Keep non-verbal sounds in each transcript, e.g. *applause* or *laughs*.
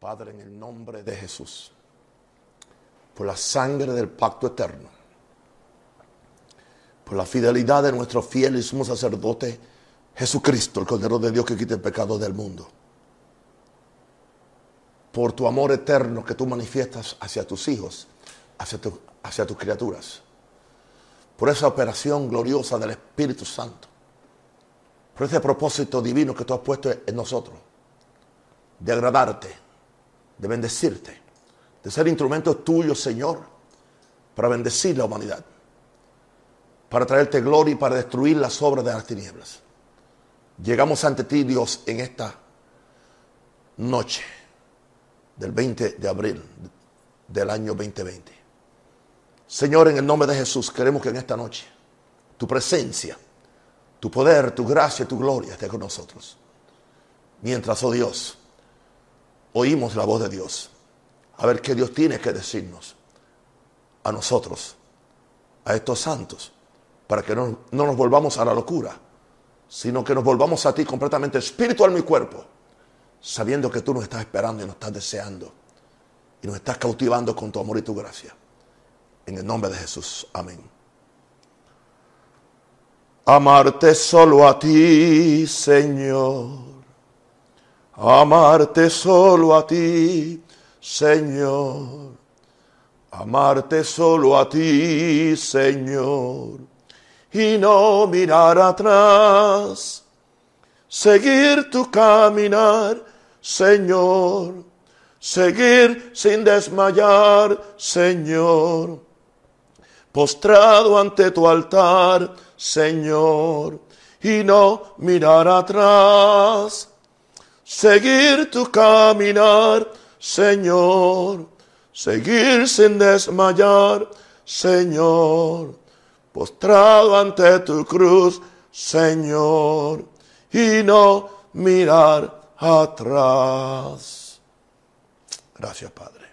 Padre, en el nombre de Jesús, por la sangre del pacto eterno, por la fidelidad de nuestro fiel y sumo sacerdote Jesucristo, el Cordero de Dios que quita el pecado del mundo, por tu amor eterno que tú manifiestas hacia tus hijos, hacia, hacia tus criaturas, por esa operación gloriosa del Espíritu Santo, por ese propósito divino que tú has puesto en nosotros, de agradarte de bendecirte, de ser instrumento tuyo, Señor, para bendecir la humanidad, para traerte gloria y para destruir las obras de las tinieblas. Llegamos ante ti, Dios, en esta noche del 20 de abril del año 2020. Señor, en el nombre de Jesús, queremos que en esta noche tu presencia, tu poder, tu gracia, tu gloria esté con nosotros. Mientras, oh Dios, oímos la voz de Dios. A ver qué Dios tiene que decirnos a nosotros, a estos santos, para que no, nos volvamos a la locura, sino que nos volvamos a ti completamente espiritual mi cuerpo, sabiendo que tú nos estás esperando y nos estás deseando y nos estás cautivando con tu amor y tu gracia. En el nombre de Jesús. Amén. Amarte solo a ti, Señor amarte solo a ti, Señor. Amarte solo a ti, Señor. Y no mirar atrás. Seguir tu caminar, Señor. Seguir sin desmayar, Señor. Postrado ante tu altar, Señor. Y no mirar atrás seguir tu caminar, Señor, seguir sin desmayar, Señor, postrado ante tu cruz, Señor, y no mirar atrás. Gracias, Padre.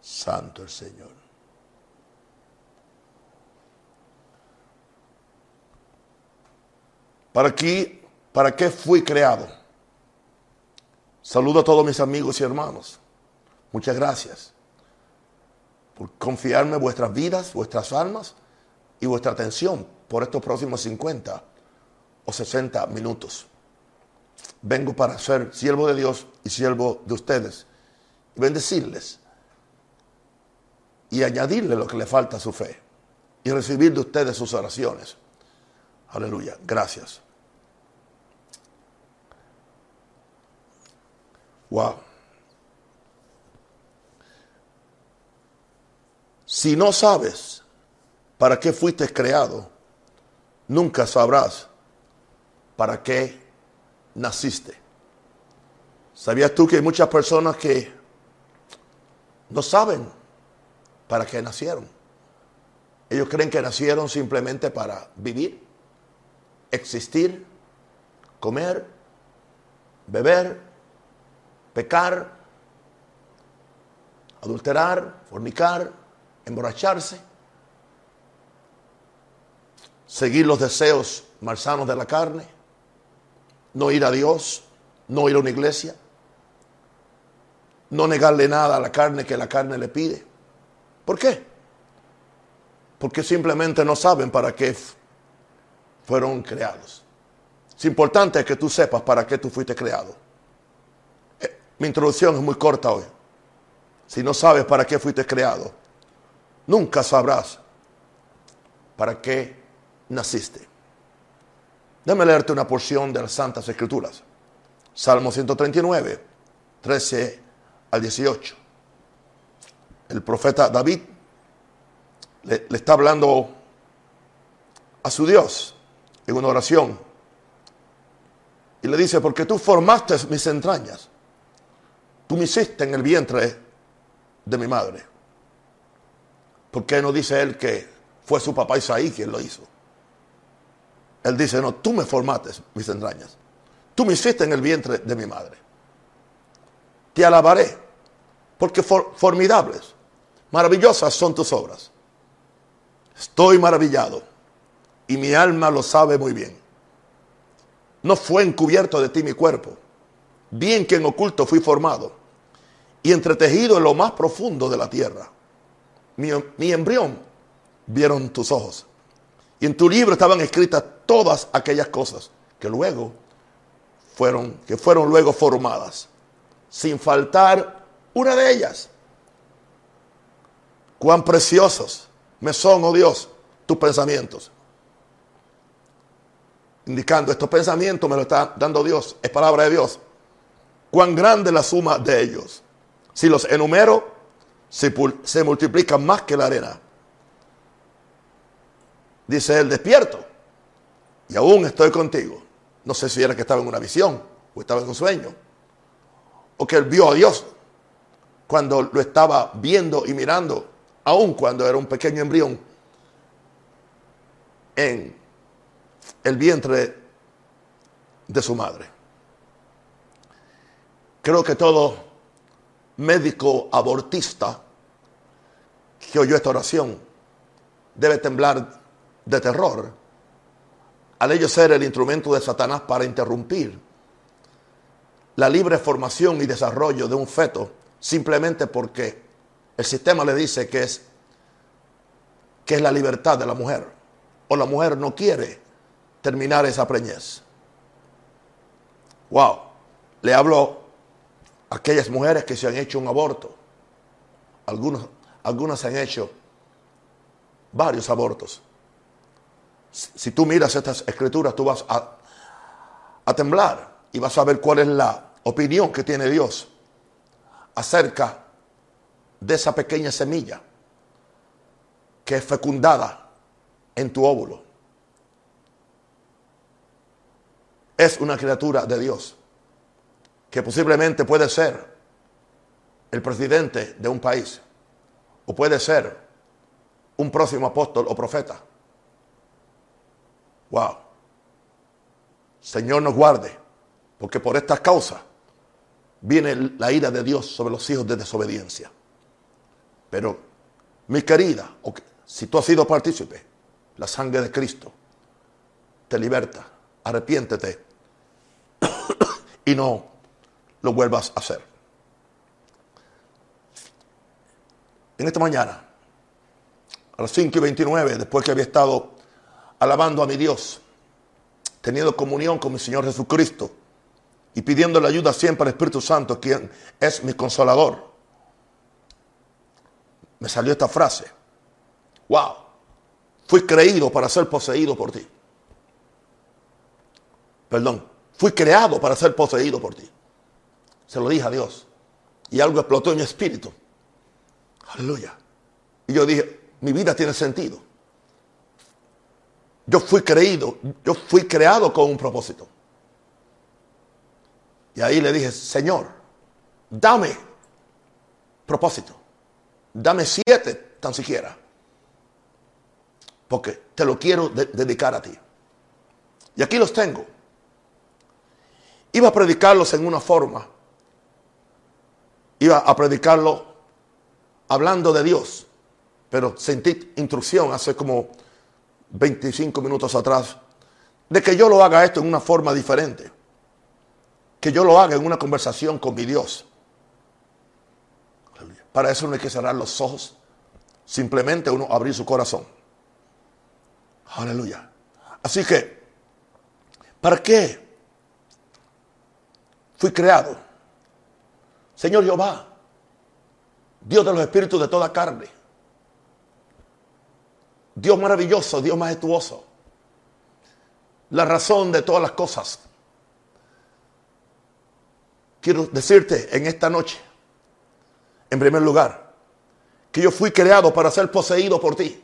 Santo el Señor. ¿Para aquí, para qué fui creado? Saludo a todos mis amigos y hermanos. Muchas gracias por confiarme vuestras vidas, vuestras almas y vuestra atención por estos próximos 50 o 60 minutos. Vengo para ser siervo de Dios y siervo de ustedes y bendecirles y añadirle lo que le falta a su fe y recibir de ustedes sus oraciones. Aleluya. Gracias. Wow. Si no sabes para qué fuiste creado, nunca sabrás para qué naciste. ¿Sabías tú que hay muchas personas que no saben para qué nacieron? Ellos creen que nacieron simplemente para vivir, existir, comer, beber, pecar, adulterar, fornicar, emborracharse, seguir los deseos malsanos de la carne, no ir a Dios, no ir a una iglesia, no negarle nada a la carne que la carne le pide. ¿Por qué? Porque simplemente no saben para qué fueron creados. Es importante que tú sepas para qué tú fuiste creado. Mi introducción es muy corta hoy. Si no sabes para qué fuiste creado, nunca sabrás para qué naciste. Déjame leerte una porción de las Santas Escrituras. Salmo 139, 13 al 18. El profeta David le está hablando a su Dios en una oración. Y le dice, porque tú formaste mis entrañas Tú me hiciste en el vientre de mi madre. ¿Por qué no dice él que fue su papá Isaí quien lo hizo? Él dice, no, tú me formaste mis entrañas. Tú me hiciste en el vientre de mi madre. Te alabaré, porque formidables, maravillosas son tus obras. Estoy maravillado y mi alma lo sabe muy bien. no fue encubierto de ti mi cuerpo, bien que en oculto fui formado y entretejido en lo más profundo de la tierra. Mi, embrión vieron tus ojos. Y en tu libro estaban escritas todas aquellas cosas que luego fueron, que fueron luego formadas, sin faltar una de ellas. Cuán preciosos me son, oh Dios, tus pensamientos. Indicando estos pensamientos me lo está dando Dios, es palabra de Dios. Cuán grande la suma de ellos. Si los enumero, se, se multiplican más que la arena. Dice él, despierto. Y aún estoy contigo. No sé si era que estaba en una visión o estaba en un sueño. O que él vio a Dios cuando lo estaba viendo y mirando, aún cuando era un pequeño embrión en el vientre de su madre. Creo que todo médico abortista que oyó esta oración debe temblar de terror al ello ser el instrumento de Satanás para interrumpir la libre formación y desarrollo de un feto simplemente porque el sistema le dice que es que es la libertad de la mujer o la mujer no quiere terminar esa preñez. Wow, le hablo a aquellas mujeres que se han hecho un aborto. Algunos, algunas han hecho varios abortos. Si tú miras estas escrituras, tú vas a, a temblar y vas a ver cuál es la opinión que tiene Dios acerca de esa pequeña semilla que es fecundada en tu óvulo. Es una criatura de Dios que posiblemente puede ser el presidente de un país o puede ser un próximo apóstol o profeta. Wow. Señor nos guarde, porque por estas causas viene la ira de Dios sobre los hijos de desobediencia. Pero, mi querida, si tú has sido partícipe, la sangre de Cristo te liberta. Arrepiéntete *coughs* y no lo vuelvas a hacer. En esta mañana, a las 5 y 29, después que había estado alabando a mi Dios, teniendo comunión con mi Señor Jesucristo y pidiendo la ayuda siempre al Espíritu Santo, quien es mi consolador. Me salió esta frase. Wow, fui creído para ser poseído por ti. Perdón, fui creado para ser poseído por ti. Se lo dije a Dios. Y algo explotó en mi espíritu. Aleluya. Y yo dije, mi vida tiene sentido. Yo fui creído, yo fui creado con un propósito. Y ahí le dije, Señor, dame propósito. Dame siete tan siquiera. Porque te lo quiero dedicar a ti. Y aquí los tengo. Iba a predicarlos en una forma. Iba a predicarlo hablando de Dios. Pero sentí instrucción hace como 25 minutos atrás, de que yo lo haga esto en una forma diferente. Que yo lo haga en una conversación con mi Dios. Para eso no hay que cerrar los ojos. Simplemente uno abrir su corazón. Aleluya. Así que, ¿para qué fui creado? Señor Jehová, Dios de los espíritus de toda carne Dios maravilloso, Dios majestuoso. La razón de todas las cosas. Quiero decirte en esta noche, en primer lugar, que yo fui creado para ser poseído por ti.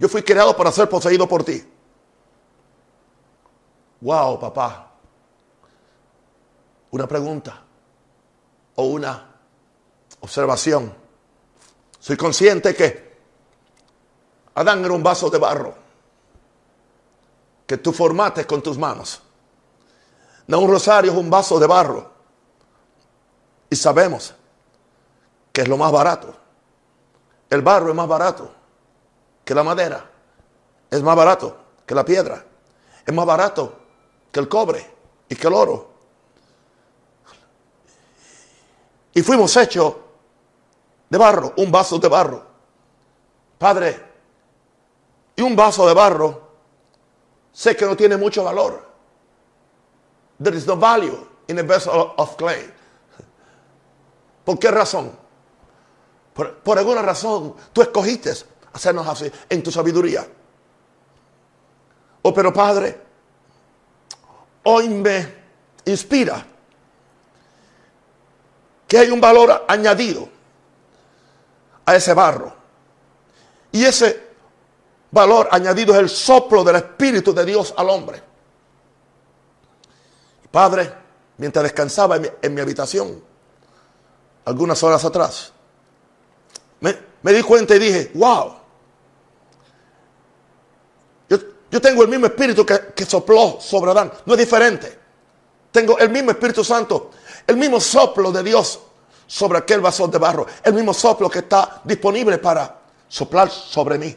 Yo fui creado para ser poseído por ti. Wow, papá. Una pregunta o una observación. Soy consciente que Adán era un vaso de barro que tú formaste con tus manos. No, un rosario es un vaso de barro. Y sabemos que es lo más barato. El barro es más barato que la madera. Es más barato que la piedra. Es más barato que el cobre y que el oro. Y fuimos hechos de barro, un vaso de barro. Padre, y un vaso de barro, sé que no tiene mucho valor. There is no value in a vessel of clay. ¿Por qué razón? Por, alguna razón tú escogiste hacernos así en tu sabiduría. Oh, pero Padre, hoy me inspira que hay un valor añadido a ese barro. Y ese valor añadido es el soplo del Espíritu de Dios al hombre. Padre, mientras descansaba en mi, habitación, algunas horas atrás, me, di cuenta y dije, wow, yo, tengo el mismo Espíritu que, que sopló sobre Adán, no es diferente. Tengo el mismo Espíritu Santo, el mismo soplo de Dios sobre aquel vaso de barro, el mismo soplo que está disponible para soplar sobre mí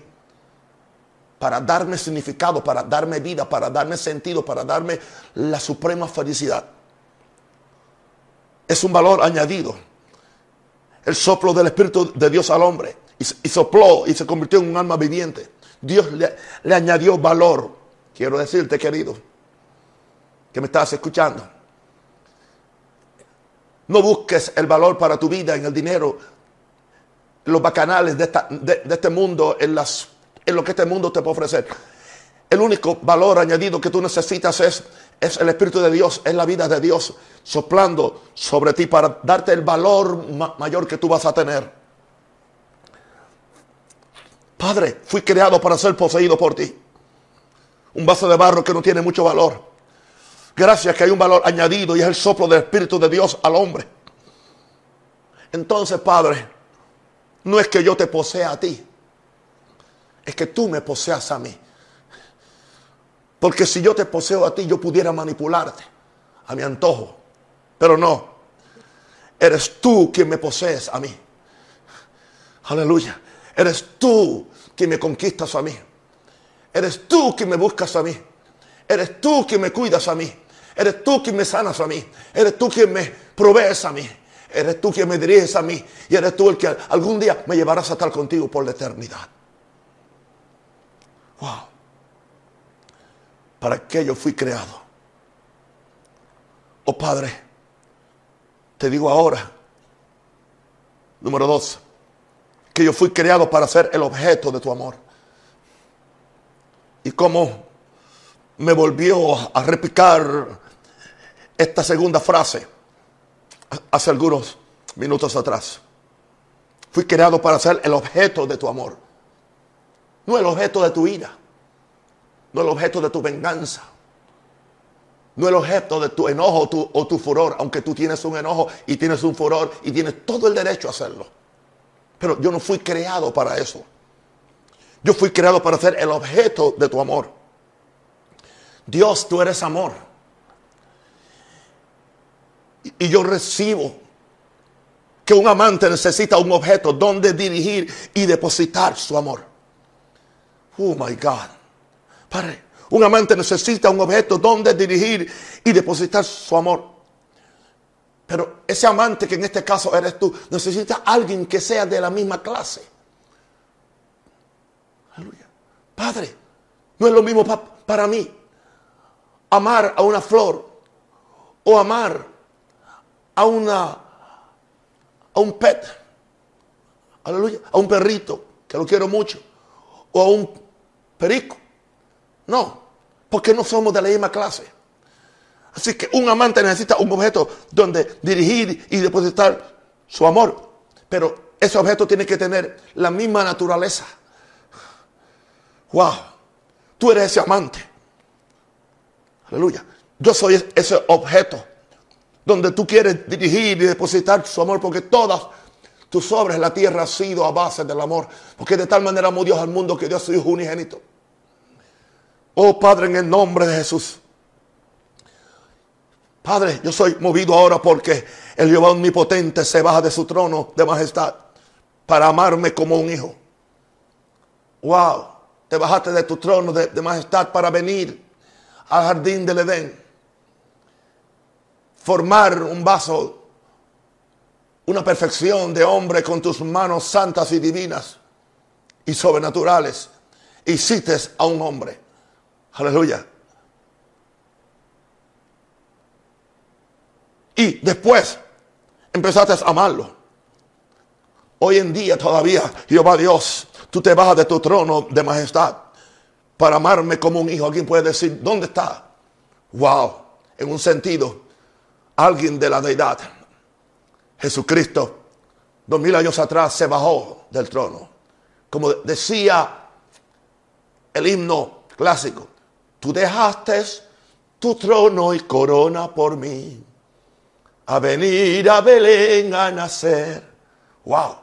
para darme significado, para darme vida, para darme sentido, para darme la suprema felicidad. Es un valor añadido. El soplo del Espíritu de Dios al hombre. Y, sopló y se convirtió en un alma viviente. Dios le, le añadió valor. Quiero decirte, querido, que me estás escuchando. No busques el valor para tu vida en el dinero, los bacanales de, este mundo, en lo que este mundo te puede ofrecer. El único valor añadido que tú necesitas es, es el Espíritu de Dios, es la vida de Dios soplando sobre ti para darte el valor mayor que tú vas a tener. Padre, fui creado para ser poseído por ti. Un vaso de barro que no tiene mucho valor. Gracias que hay un valor añadido y es el soplo del Espíritu de Dios al hombre. Entonces, Padre, no es que yo te posea a ti es que tú me poseas a mí. Porque si yo te poseo a ti, yo pudiera manipularte a mi antojo. Pero no. Eres tú quien me posees a mí. Aleluya. Eres tú quien me conquistas a mí. Eres tú quien me buscas a mí. Eres tú quien me cuidas a mí. Eres tú quien me sanas a mí. Eres tú quien me provees a mí. Eres tú quien me diriges a mí. Y eres tú el que algún día me llevarás a estar contigo por la eternidad. Wow. ¿Para qué yo fui creado? Oh Padre, te digo ahora, número dos, que yo fui creado para ser el objeto de tu amor. Y cómo me volvió a repicar esta segunda frase hace algunos minutos atrás. Fui creado para ser el objeto de tu amor. No el objeto de tu ira. No el objeto de tu venganza. No el objeto de tu enojo o tu furor, aunque tú tienes un enojo y tienes un furor y tienes todo el derecho a hacerlo. Pero yo no fui creado para eso. Yo fui creado para ser el objeto de tu amor. Dios, tú eres amor. Y yo recibo que un amante necesita un objeto donde dirigir y depositar su amor. Oh my God. Padre, un amante necesita un objeto donde dirigir y depositar su amor. Pero ese amante que en este caso eres tú, necesita alguien que sea de la misma clase. Aleluya. Padre, no es lo mismo para mí amar a una flor o amar a una a un pet. Aleluya, a un perrito que lo quiero mucho o a un perico. No, porque no somos de la misma clase. Así que un amante necesita un objeto donde dirigir y depositar su amor. Pero ese objeto tiene que tener la misma naturaleza. Wow, tú eres ese amante. Aleluya. Yo soy ese objeto donde tú quieres dirigir y depositar su amor porque todas tus obras en la tierra han sido a base del amor. Porque de tal manera amó Dios al mundo que Dios su Hijo unigénito. Oh Padre, en el nombre de Jesús. Padre, yo soy movido ahora porque el Jehová omnipotente se baja de su trono de majestad para amarme como un hijo. Wow, te bajaste de tu trono de, majestad para venir al jardín del Edén formar un vaso, una perfección de hombre con tus manos santas y divinas y sobrenaturales. Cites a un hombre. Aleluya. Y después empezaste a amarlo. Hoy en día todavía, Jehová Dios, tú te bajas de tu trono de majestad para amarme como un hijo. Alguien puede decir, ¿dónde está? Wow, en un sentido, alguien de la deidad, Jesucristo, dos mil años atrás se bajó del trono. Como decía el himno clásico, tú dejaste tu trono y corona por mí a venir a Belén a nacer. Wow,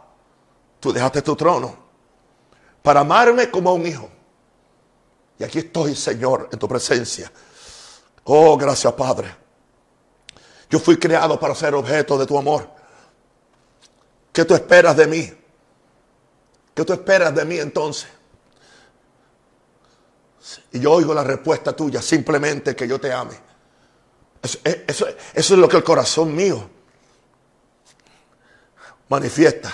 tú dejaste tu trono para amarme como un hijo. Y aquí estoy, Señor, en tu presencia. Oh, gracias, Padre. Yo fui creado para ser objeto de tu amor. ¿Qué tú esperas de mí? ¿Qué tú esperas de mí entonces? Y yo oigo la respuesta tuya, simplemente que yo te ame. Eso, es lo que el corazón mío manifiesta.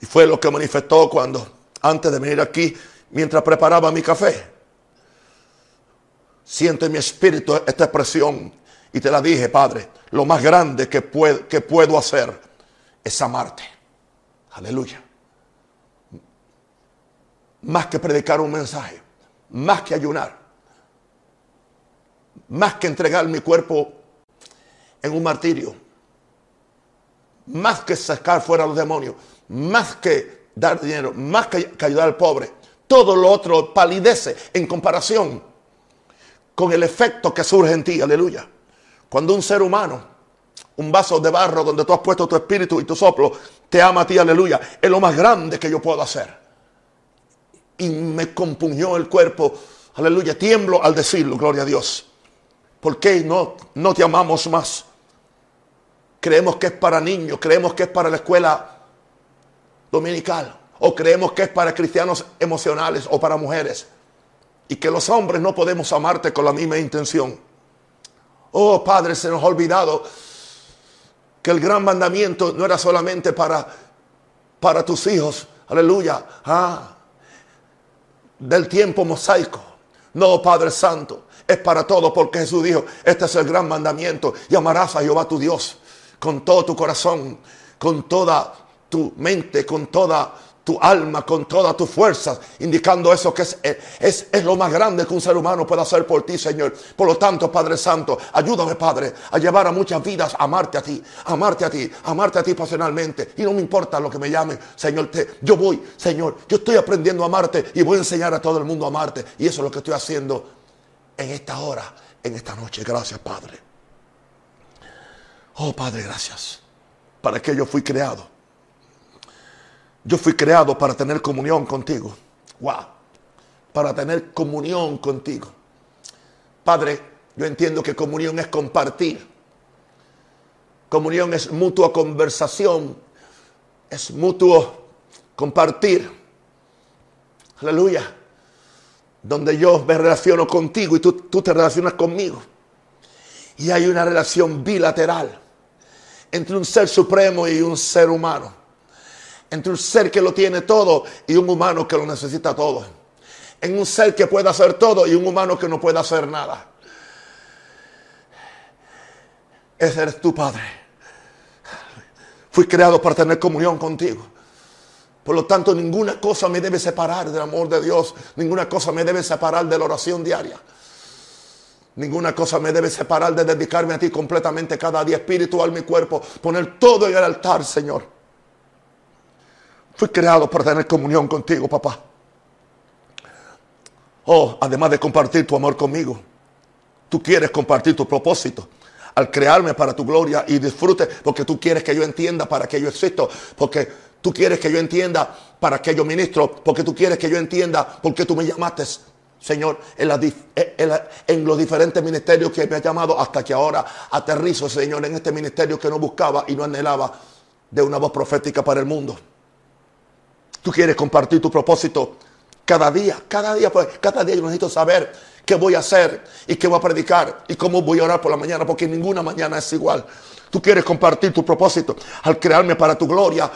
Y fue lo que manifestó cuando, antes de venir aquí, mientras preparaba mi café, siento en mi espíritu esta expresión y te la dije, Padre, lo más grande que, que puedo hacer es amarte. Aleluya. Más que predicar un mensaje, más que ayunar, más que entregar mi cuerpo en un martirio, más que sacar fuera a los demonios, más que dar dinero, más que, ayudar al pobre. Todo lo otro palidece en comparación con el efecto que surge en ti. Aleluya. Cuando un ser humano, un vaso de barro donde tú has puesto tu espíritu y tu soplo, te ama a ti, aleluya, es lo más grande que yo puedo hacer. Y me compuñó el cuerpo, aleluya, tiemblo al decirlo, gloria a Dios. ¿Por qué no, no te amamos más? Creemos que es para niños, creemos que es para la escuela dominical, o creemos que es para cristianos emocionales o para mujeres. Y que los hombres no podemos amarte con la misma intención. Oh Padre, se nos ha olvidado que el gran mandamiento no era solamente para, para tus hijos, aleluya, ah, del tiempo mosaico. No, Padre Santo, es para todos porque Jesús dijo, este es el gran mandamiento, y amarás a Jehová tu Dios con todo tu corazón, con toda tu mente, con toda tu alma, con todas tus fuerzas, indicando eso que es, es, es, lo más grande que un ser humano puede hacer por ti, Señor. Por lo tanto, Padre Santo, ayúdame, Padre, a llevar a muchas vidas a amarte a ti, amarte a ti, amarte a ti pasionalmente. Y no me importa lo que me llamen, Señor, te, yo voy, Señor, yo estoy aprendiendo a amarte y voy a enseñar a todo el mundo a amarte. Y eso es lo que estoy haciendo en esta hora, en esta noche. Gracias, Padre. Oh, Padre, gracias. Para que yo fui creado. Yo fui creado para tener comunión contigo. Wow. Para tener comunión contigo. Padre, yo entiendo que comunión es compartir. Comunión es mutua conversación. Es mutuo compartir. Aleluya donde yo me relaciono contigo y tú, te relacionas conmigo. Y hay una relación bilateral entre un ser supremo y un ser humano. Entre un ser que lo tiene todo y un humano que lo necesita todo. En un ser que puede hacer todo y un humano que no puede hacer nada. Ese eres tu Padre. Fui creado para tener comunión contigo. Por lo tanto, ninguna cosa me debe separar del amor de Dios. Ninguna cosa me debe separar de la oración diaria. Ninguna cosa me debe separar de dedicarme a ti completamente cada día, espiritual, mi cuerpo. Poner todo en el altar, Señor. Fui creado para tener comunión contigo, papá. Oh, además de compartir tu amor conmigo, tú quieres compartir tu propósito al crearme para tu gloria y disfrute, porque tú quieres que yo entienda para que yo existo, porque tú quieres que yo entienda para que yo ministro, porque tú quieres que yo entienda por qué tú me llamaste, Señor, en, los diferentes ministerios que me has llamado hasta que ahora aterrizo, Señor, en este ministerio que no buscaba y no anhelaba de una voz profética para el mundo. Tú quieres compartir tu propósito cada día, cada día, pues, cada día yo necesito saber qué voy a hacer y qué voy a predicar y cómo voy a orar por la mañana, porque ninguna mañana es igual. Tú quieres compartir tu propósito al crearme para tu gloria.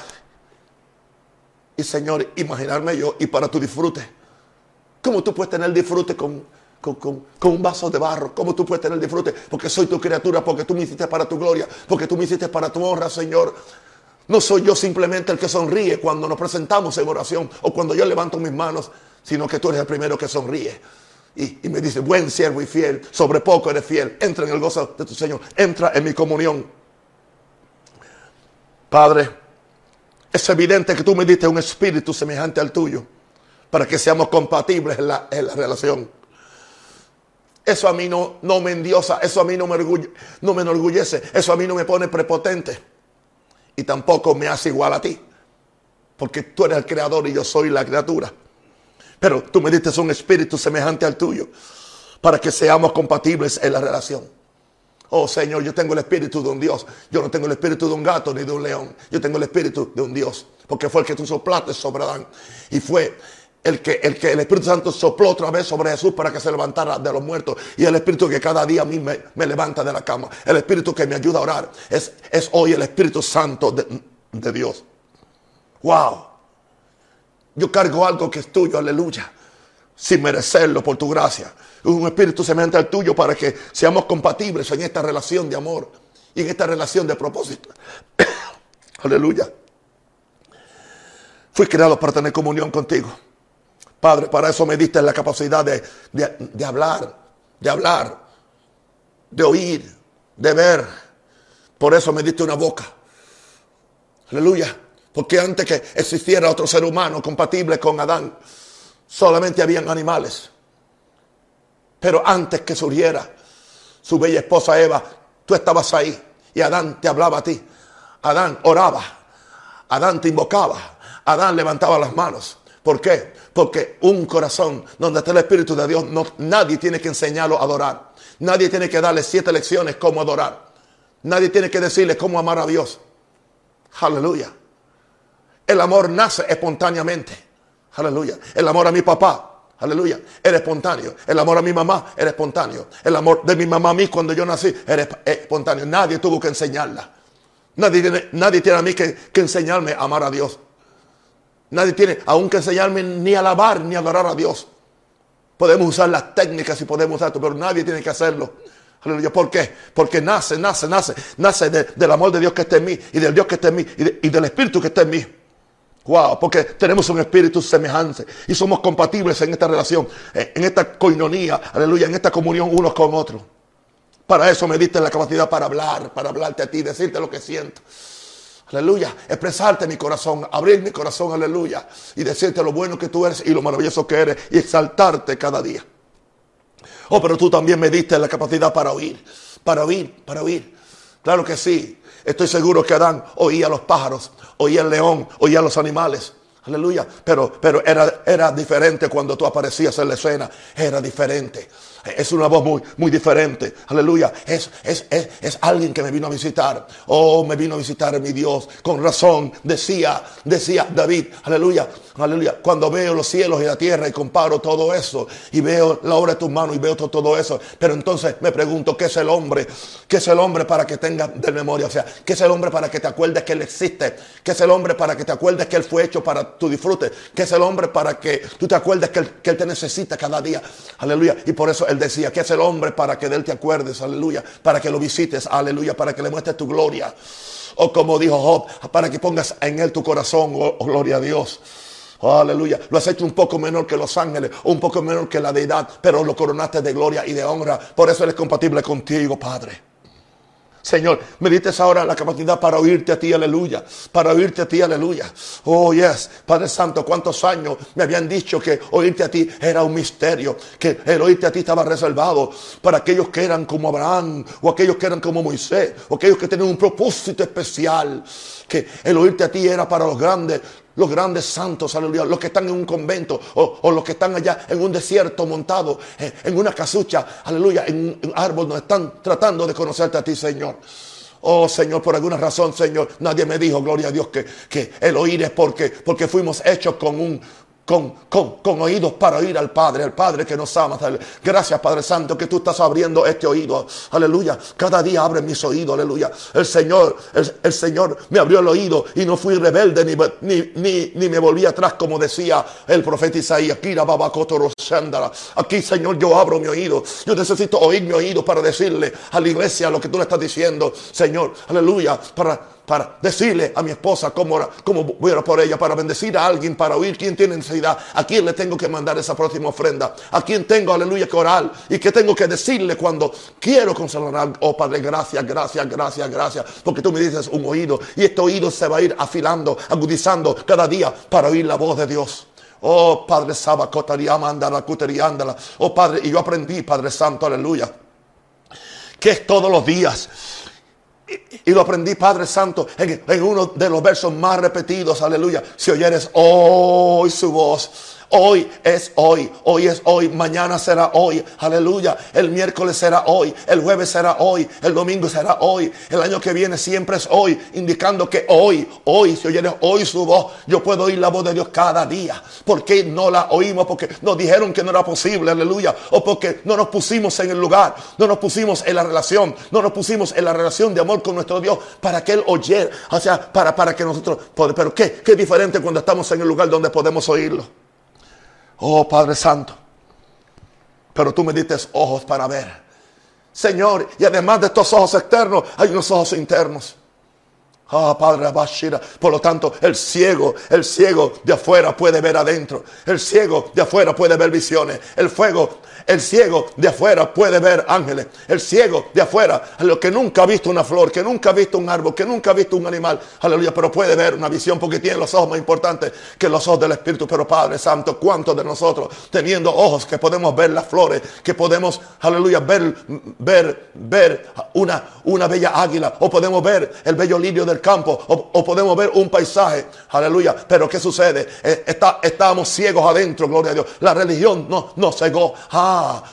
Y Señor, imaginarme yo y para tu disfrute. ¿Cómo tú puedes tener disfrute con, con, un vaso de barro? ¿Cómo tú puedes tener disfrute? Porque soy tu criatura, porque tú me hiciste para tu gloria, porque tú me hiciste para tu honra, Señor. No soy yo simplemente el que sonríe cuando nos presentamos en oración o cuando yo levanto mis manos, sino que tú eres el primero que sonríe. Y, me dice, buen siervo y fiel, sobre poco eres fiel, entra en el gozo de tu Señor, entra en mi comunión. Padre, es evidente que tú me diste un espíritu semejante al tuyo para que seamos compatibles en la, relación. Eso a mí no, no me endiosa, eso a mí no me, no me enorgullece, eso a mí no me pone prepotente y tampoco me hace igual a ti, porque tú eres el creador y yo soy la criatura. Pero tú me diste un espíritu semejante al tuyo para que seamos compatibles en la relación. Oh Señor, yo tengo el espíritu de un Dios. Yo no tengo el espíritu de un gato ni de un león. Yo tengo el espíritu de un Dios. Porque fue el que tú soplaste sobre Adán. Y fue el que, el que el Espíritu Santo sopló otra vez sobre Jesús para que se levantara de los muertos. Y el Espíritu que cada día a mí me, levanta de la cama. El Espíritu que me ayuda a orar. Es, es hoy el Espíritu Santo de, de Dios. Wow. Yo cargo algo que es tuyo, aleluya. Sin merecerlo por tu gracia un espíritu semejante al tuyo para que seamos compatibles en esta relación de amor y en esta relación de propósito. *coughs* Aleluya. Fui creado para tener comunión contigo. Padre, para eso me diste la capacidad de, de hablar, de hablar, de oír, de ver. Por eso me diste una boca. Aleluya. Porque antes que existiera otro ser humano compatible con Adán, solamente habían animales. Pero antes que surgiera su bella esposa Eva, tú estabas ahí y Adán te hablaba a ti. Adán oraba. Adán te invocaba. Adán levantaba las manos. ¿Por qué? Porque un corazón donde está el Espíritu de Dios, no, nadie tiene que enseñarlo a adorar. Nadie tiene que darle siete lecciones cómo adorar. Nadie tiene que decirle cómo amar a Dios. Aleluya. El amor nace espontáneamente. Aleluya. El amor a mi papá Aleluya. Era espontáneo. El amor a mi mamá era espontáneo. El amor de mi mamá a mí cuando yo nací era espontáneo. Nadie tuvo que enseñarla. Nadie nadie tiene a mí que, enseñarme a amar a Dios. Nadie tiene aún que enseñarme ni alabar ni a adorar a Dios. Podemos usar las técnicas y podemos usar esto, pero nadie tiene que hacerlo. Aleluya. ¿Por qué? Porque nace, nace, nace. Nace del amor de Dios que está en mí y del Dios que está en mí y del Espíritu que está en mí. Wow, porque tenemos un espíritu semejante y somos compatibles en esta relación, en esta coinonía, aleluya, en esta comunión unos con otros. Para eso me diste la capacidad para hablar, para hablarte a ti, decirte lo que siento. Aleluya, expresarte mi corazón, abrir mi corazón, aleluya, y decirte lo bueno que tú eres y lo maravilloso que eres y exaltarte cada día. Oh, pero tú también me diste la capacidad para oír, para oír, para oír. Claro que sí. Estoy seguro que Adán oía a los pájaros, oía el león, oía a los animales. Aleluya. Pero, pero era, era diferente cuando tú aparecías en la escena. Era diferente. Es una voz muy, muy diferente. Aleluya. Es, es, es, es, alguien que me vino a visitar. Oh, me vino a visitar mi Dios. Con razón. Decía, decía David. Aleluya. Aleluya. Cuando veo los cielos y la tierra y comparo todo eso. Y veo la obra de tus manos y veo todo, eso. Pero entonces me pregunto, ¿qué es el hombre? ¿Qué es el hombre para que tenga de memoria? O sea, ¿qué es el hombre para que te acuerdes que Él existe? ¿Qué es el hombre para que te acuerdes que Él fue hecho para tu disfrute? ¿Qué es el hombre para que tú te acuerdes que Él, que él te necesita cada día? Aleluya. Y por eso decía, que es el hombre para que de él te acuerdes, aleluya, para que lo visites, aleluya, para que le muestres tu gloria. O como dijo Job, para que pongas en él tu corazón, oh, oh gloria a Dios. Oh, aleluya. Lo has hecho un poco menor que los ángeles, un poco menor que la deidad, pero lo coronaste de gloria y de honra. Por eso él es compatible contigo, Padre. Señor, me diste ahora la capacidad para oírte a ti, aleluya. Para oírte a ti, aleluya. Oh, yes. Padre Santo, cuántos años me habían dicho que oírte a ti era un misterio. Que el oírte a ti estaba reservado para aquellos que eran como Abraham, o aquellos que eran como Moisés, o aquellos que tenían un propósito especial. Que el oírte a ti era para los grandes, los grandes santos, aleluya, los que están en un convento o, los que están allá en un desierto montado, eh, en, una casucha, aleluya, en un árbol donde están tratando de conocerte a ti, Señor. Oh Señor, por alguna razón, Señor, nadie me dijo, gloria a Dios, que, que el oír es porque, porque fuimos hechos con un, con, con, oídos para oír al Padre, al Padre que nos ama. Gracias Padre Santo que tú estás abriendo este oído. Aleluya. Cada día abre mis oídos. Aleluya. El Señor, el, Señor me abrió el oído y no fui rebelde ni, ni, ni, me volví atrás como decía el profeta Isaías. Aquí Señor yo abro mi oído. Yo necesito oír mi oído para decirle a la iglesia lo que tú le estás diciendo. Señor, aleluya. Para para decirle a mi esposa cómo, cómo voy a orar por ella, para bendecir a alguien, para oír quién tiene necesidad, a quién le tengo que mandar esa próxima ofrenda, a quién tengo, aleluya, que orar y qué tengo que decirle cuando quiero consolar. Oh Padre, gracias, gracias, gracias, gracias, porque tú me dices un oído y este oído se va a ir afilando, agudizando cada día para oír la voz de Dios. Oh Padre Saba, Andala, Andala. Oh Padre, y yo aprendí, Padre Santo, aleluya, que es todos los días y lo aprendí, Padre Santo, en, uno de los versos más repetidos, aleluya. Si oyeres hoy su voz, Hoy es hoy, hoy es hoy, mañana será hoy, aleluya. El miércoles será hoy, el jueves será hoy, el domingo será hoy, el año que viene siempre es hoy, indicando que hoy, hoy, si oyeres hoy su voz, yo puedo oír la voz de Dios cada día. ¿Por qué no la oímos? Porque nos dijeron que no era posible, aleluya. O porque no nos pusimos en el lugar, no nos pusimos en la relación, no nos pusimos en la relación de amor con nuestro Dios para que Él oyera, o sea, para, para que nosotros, pero qué, qué diferente cuando estamos en el lugar donde podemos oírlo. Oh Padre Santo, pero tú me diste ojos para ver. Señor, y además de estos ojos externos, hay unos ojos internos. Ah, Padre Abashira. Por lo tanto, el ciego, el ciego de afuera puede ver adentro. El ciego de afuera puede ver visiones. El fuego el ciego de afuera puede ver ángeles. El ciego de afuera, lo que nunca ha visto una flor, que nunca ha visto un árbol, que nunca ha visto un animal. Aleluya, pero puede ver una visión porque tiene los ojos más importantes que los ojos del Espíritu. Pero Padre Santo, ¿cuántos de nosotros teniendo ojos que podemos ver las flores, que podemos, aleluya, ver, ver, ver una, una bella águila, o podemos ver el bello lirio del campo, o, podemos ver un paisaje, aleluya. Pero ¿qué sucede? Eh, está, estábamos ciegos adentro, gloria a Dios. La religión no, nos cegó.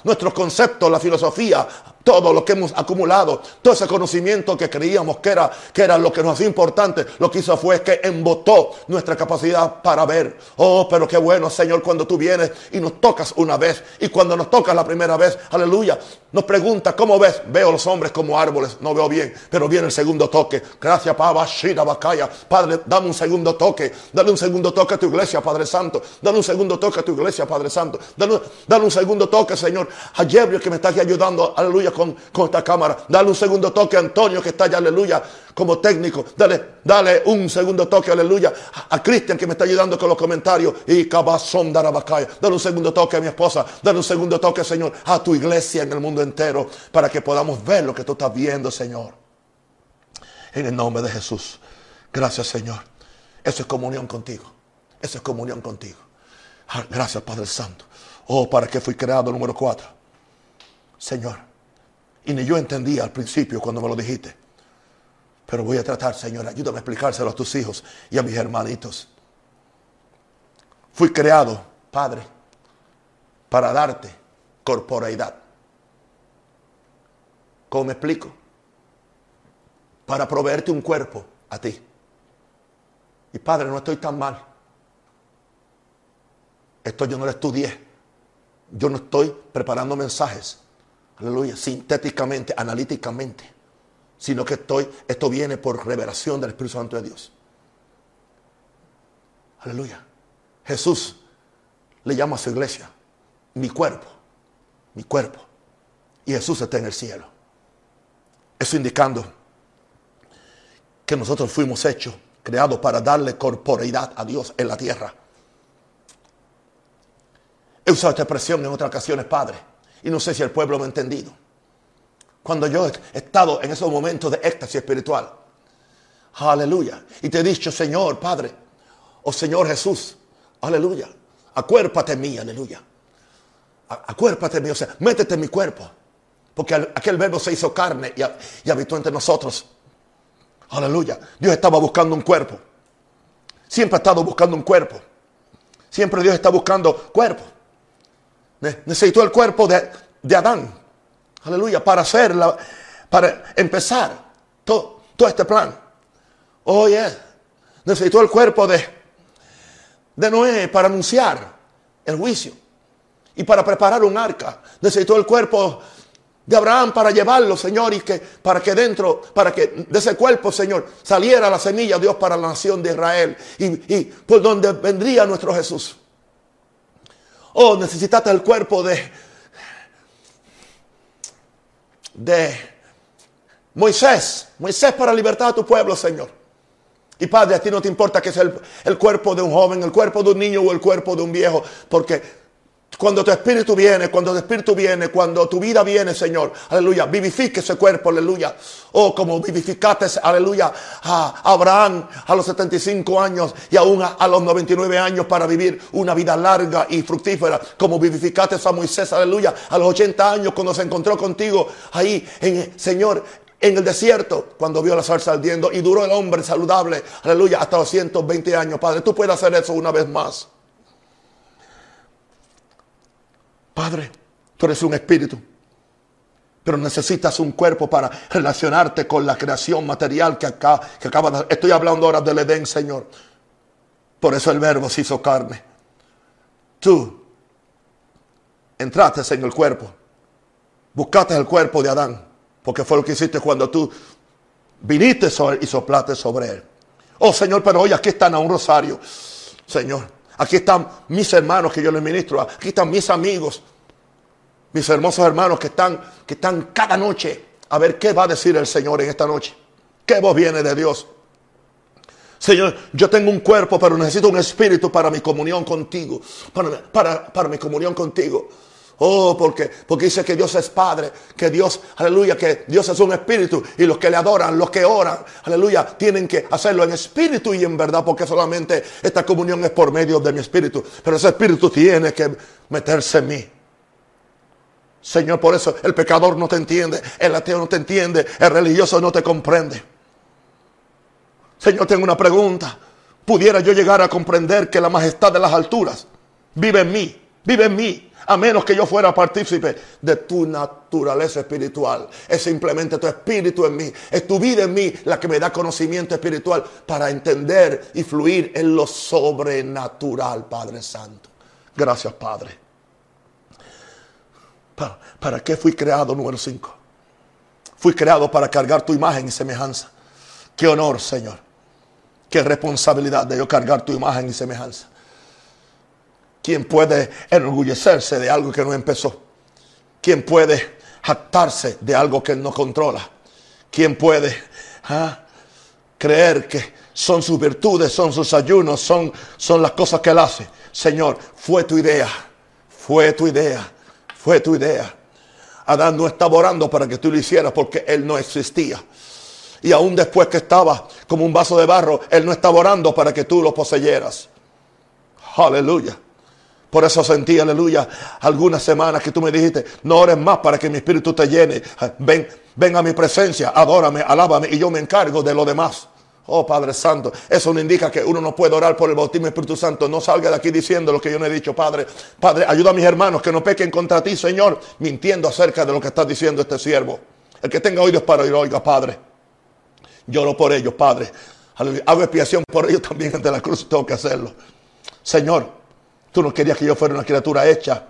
Nuestros conceptos, la filosofía, todo lo que hemos acumulado, todo ese conocimiento que creíamos que era, que era lo que nos hacía importante, lo que hizo fue que embotó nuestra capacidad para ver. Oh, pero qué bueno, Señor, cuando tú vienes y nos tocas una vez, y cuando nos tocas la primera vez, aleluya, nos pregunta, ¿cómo ves? Veo los hombres como árboles, no veo bien, pero viene el segundo toque. Gracias, Papa, Shira, Bakaya. Padre, dame un segundo toque, dale un segundo toque a tu iglesia, Padre Santo, dale un segundo toque a tu iglesia, Padre Santo, dale, dale un segundo toque, Señor, a Jebril que me está aquí ayudando, aleluya con, esta cámara. Dale un segundo toque a Antonio que está allá, aleluya, como técnico. Dale, dale un segundo toque, aleluya, a Cristian que me está ayudando con los comentarios. Y cabazón darabacaya. Dale un segundo toque a mi esposa. Dale un segundo toque, Señor, a tu iglesia en el mundo entero para que podamos ver lo que tú estás viendo, Señor. En el nombre de Jesús. Gracias, Señor. Eso es comunión contigo. Eso es comunión contigo. Ah, gracias, Padre Santo. Oh, para que fui creado, número cuatro. Señor, y ni yo entendía al principio cuando me lo dijiste. Pero voy a tratar, Señor, ayúdame a explicárselo a tus hijos y a mis hermanitos. Fui creado, Padre, para darte corporeidad. ¿Cómo me explico? Para proveerte un cuerpo a ti. Y Padre, no estoy tan mal. Esto yo no lo estudié. Yo no estoy preparando mensajes aleluya, sintéticamente, analíticamente, sino que estoy, esto viene por revelación del Espíritu Santo de Dios. Aleluya. Jesús le llama a su iglesia mi cuerpo, mi cuerpo. Y Jesús está en el cielo. Eso indicando que nosotros fuimos hechos, creados para darle corporeidad a Dios en la tierra. He usado esta expresión en otras ocasiones, Padre. Y no sé si el pueblo me ha entendido. Cuando yo he estado en esos momentos de éxtasis espiritual. Aleluya. Y te he dicho, Señor, Padre, o Señor Jesús, aleluya. Acuérpate mí, aleluya. Acuérpate en mí, o sea, métete en mi cuerpo. Porque aquel verbo se hizo carne y, y habitó entre nosotros. Aleluya. Dios estaba buscando un cuerpo. Siempre ha estado buscando un cuerpo. Siempre Dios está buscando cuerpo. Necesitó el cuerpo de, Adán. Aleluya. Para hacerla, para empezar todo, todo este plan. Oye, necesitó el cuerpo de, de Noé para anunciar el juicio y para preparar un arca. Necesitó el cuerpo de Abraham para llevarlo, Señor, y que para que dentro, para que de ese cuerpo, Señor, saliera la semilla, Dios, para la nación de Israel y, y por donde vendría nuestro Jesús. Oh, necesitaste el cuerpo de, de Moisés, Moisés para libertar a tu pueblo, Señor. Y Padre, a ti no te importa que sea el, el, cuerpo de un joven, el cuerpo de un niño o el cuerpo de un viejo, porque cuando tu espíritu viene, cuando tu espíritu viene, cuando tu vida viene, Señor, aleluya, vivifique ese cuerpo, aleluya. Oh, como vivificaste, aleluya, a Abraham a los 75 años y aún a, a, los 99 años para vivir una vida larga y fructífera, como vivificaste a Moisés, aleluya, a los 80 años cuando se encontró contigo ahí, en, Señor, en el desierto, cuando vio la salsa ardiendo y duró el hombre saludable, aleluya, hasta los 120 años, Padre. Tú puedes hacer eso una vez más. Padre, tú eres un espíritu, pero necesitas un cuerpo para relacionarte con la creación material que, acá, que acaba de... Estoy hablando ahora del Edén, Señor. Por eso el verbo se hizo carne. Tú entraste en el cuerpo, buscaste el cuerpo de Adán, porque fue lo que hiciste cuando tú viniste y soplaste sobre él. Oh Señor, pero hoy aquí están a un rosario, Señor. Aquí están mis hermanos que yo les ministro. Aquí están mis amigos. Mis hermosos hermanos que están, que están cada noche a ver qué va a decir el Señor en esta noche. ¿Qué voz viene de Dios? Señor, yo tengo un cuerpo, pero necesito un espíritu para mi comunión contigo. Para, para, para mi comunión contigo. Oh, porque, porque dice que Dios es Padre, que Dios, aleluya, que Dios es un espíritu y los que le adoran, los que oran, aleluya, tienen que hacerlo en espíritu y en verdad, porque solamente esta comunión es por medio de mi espíritu. Pero ese espíritu tiene que meterse en mí. Señor, por eso el pecador no te entiende, el ateo no te entiende, el religioso no te comprende. Señor, tengo una pregunta. ¿Pudiera yo llegar a comprender que la majestad de las alturas vive en mí? Vive en mí a menos que yo fuera partícipe de tu naturaleza espiritual. Es simplemente tu espíritu en mí, es tu vida en mí la que me da conocimiento espiritual para entender y fluir en lo sobrenatural, Padre Santo. Gracias, Padre. ¿Para, para qué fui creado, número 5? Fui creado para cargar tu imagen y semejanza. Qué honor, Señor. Qué responsabilidad de yo cargar tu imagen y semejanza. ¿Quién puede enorgullecerse de algo que no empezó? ¿Quién puede jactarse de algo que no controla? ¿Quién puede ah, creer que son sus virtudes, son sus ayunos, son, son las cosas que él hace? Señor, fue tu idea, fue tu idea, fue tu idea. Adán no estaba orando para que tú lo hicieras porque él no existía. Y aún después que estaba como un vaso de barro, él no estaba orando para que tú lo poseyeras. Aleluya. Por eso sentí, aleluya, algunas semanas que tú me dijiste, no ores más para que mi espíritu te llene. Ven, ven a mi presencia, adórame, alábame y yo me encargo de lo demás. Oh Padre Santo, eso no indica que uno no puede orar por el bautismo del Espíritu Santo. No salga de aquí diciendo lo que yo no he dicho, Padre. Padre, ayuda a mis hermanos que no pequen contra ti, Señor, mintiendo acerca de lo que está diciendo este siervo. El que tenga oídos para oír, oiga, Padre. Lloro por ellos, Padre. Hago expiación por ellos también ante la cruz, tengo que hacerlo. Señor, Tú no querías que yo fuera una criatura hecha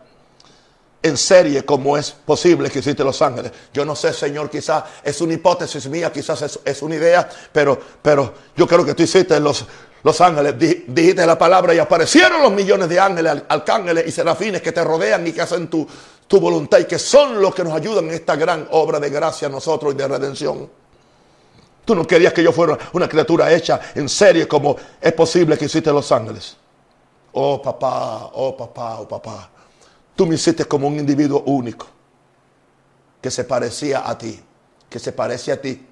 en serie como es posible que hiciste los ángeles. Yo no sé, Señor, quizás es una hipótesis mía, quizás es, una idea, pero, pero yo creo que tú hiciste los, los ángeles, dijiste la palabra y aparecieron los millones de ángeles, arcángeles y serafines que te rodean y que hacen tu, tu voluntad y que son los que nos ayudan en esta gran obra de gracia a nosotros y de redención. Tú no querías que yo fuera una criatura hecha en serie como es posible que hiciste los ángeles. Oh papá, oh papá, oh papá. Tú me hiciste como un individuo único que se parecía a ti, que se parecía a ti.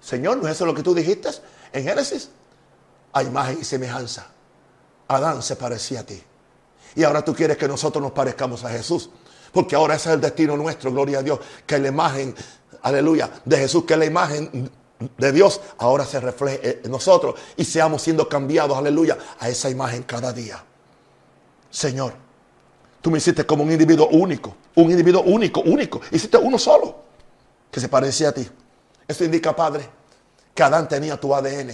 Señor, ¿no es eso lo que tú dijiste en Génesis? A imagen y semejanza. Adán se parecía a ti. Y ahora tú quieres que nosotros nos parezcamos a Jesús. Porque ahora ese es el destino nuestro, gloria a Dios. Que la imagen, aleluya, de Jesús, que la imagen de Dios ahora se refleje en nosotros y seamos siendo cambiados, aleluya, a esa imagen cada día. Señor, tú me hiciste como un individuo único, un individuo único, único. Hiciste uno solo que se parecía a ti. Eso indica, Padre, que Adán tenía tu ADN